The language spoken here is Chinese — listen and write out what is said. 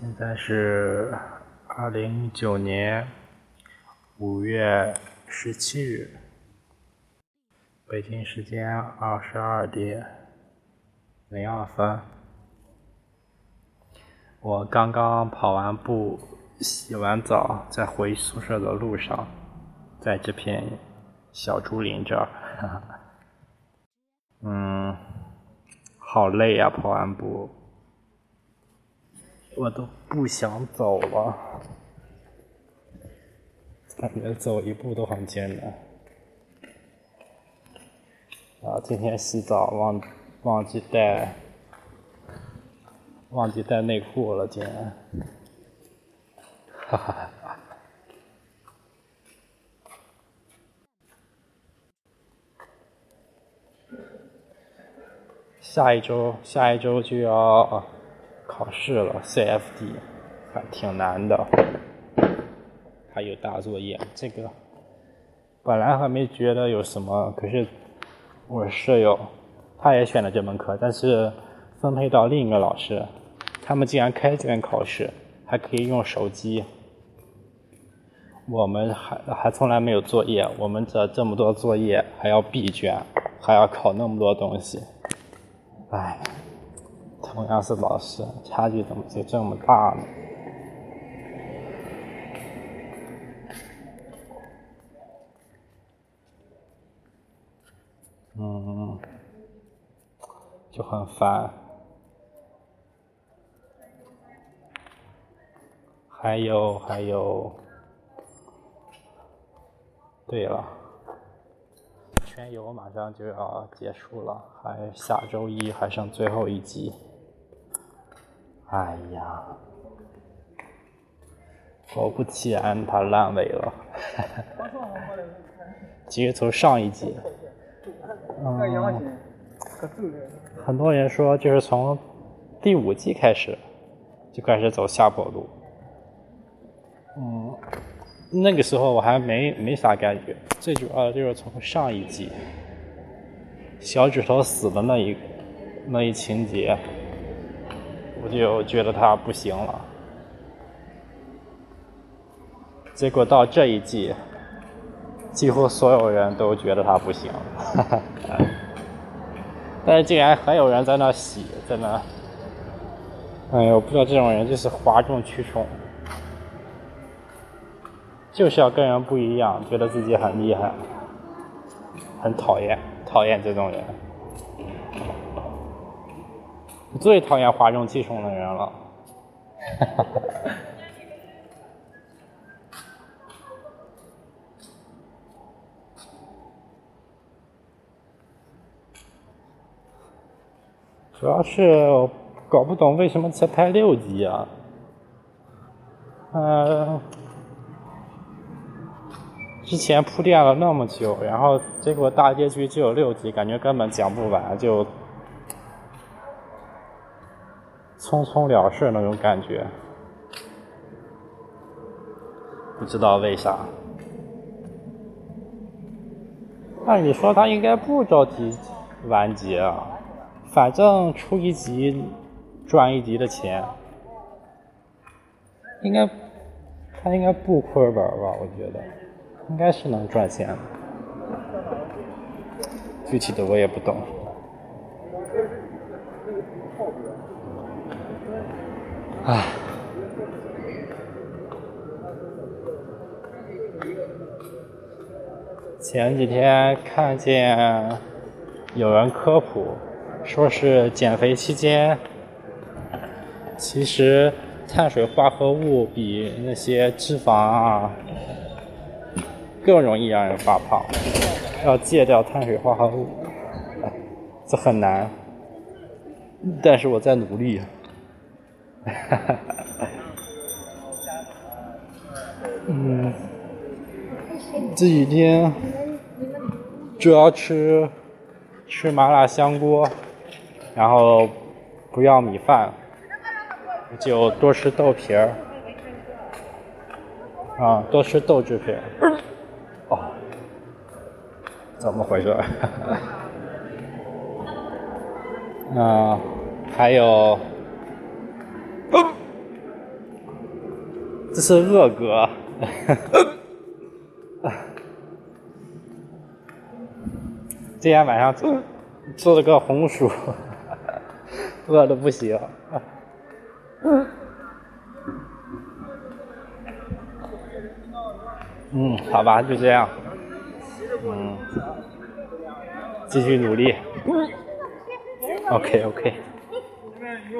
现在是二零一九年五月十七日，北京时间二十二点零二分。我刚刚跑完步，洗完澡，在回宿舍的路上，在这片小竹林这儿，嗯，好累呀，跑完步。我都不想走了，感觉走一步都很艰难。啊，今天洗澡忘忘记带忘记带内裤了，今天，哈哈哈。下一周，下一周就要。考试了，CFD 还挺难的，还有大作业。这个本来还没觉得有什么，可是我舍友他也选了这门课，但是分配到另一个老师，他们竟然开卷考试，还可以用手机。我们还还从来没有作业，我们这这么多作业还要闭卷，还要考那么多东西，唉。同样是老师，差距怎么就这么大呢？嗯，就很烦。还有还有，对了，全游马上就要结束了，还下周一还剩最后一集。哎呀，果不其然，它烂尾了。其实从上一集，嗯，很多人说就是从第五季开始就开始走下坡路。嗯，那个时候我还没没啥感觉，最主要的就是从上一季小指头死的那一那一情节。我就觉得他不行了，结果到这一季，几乎所有人都觉得他不行，但是竟然还有人在那洗，在那，哎呦，不知道这种人就是哗众取宠，就是要跟人不一样，觉得自己很厉害，很讨厌，讨厌这种人。最讨厌哗众取宠的人了，哈哈哈主要是搞不懂为什么才拍六集啊？嗯，之前铺垫了那么久，然后结果大结局只有六集，感觉根本讲不完就。匆匆了事那种感觉，不知道为啥。按理说他应该不着急完结啊，反正出一集赚一集的钱，应该他应该不亏本吧？我觉得应该是能赚钱，具体的我也不懂。唉，前几天看见有人科普，说是减肥期间，其实碳水化合物比那些脂肪啊更容易让人发胖，要戒掉碳水化合物，这很难，但是我在努力。哈哈，嗯，这几天主要吃吃麻辣香锅，然后不要米饭，就多吃豆皮儿，啊，多吃豆制品。哦，怎么回事？啊，还有。这是恶哥。今天晚上做做了个红薯，饿的不行。嗯，好吧，就这样。嗯，继续努力。OK，OK。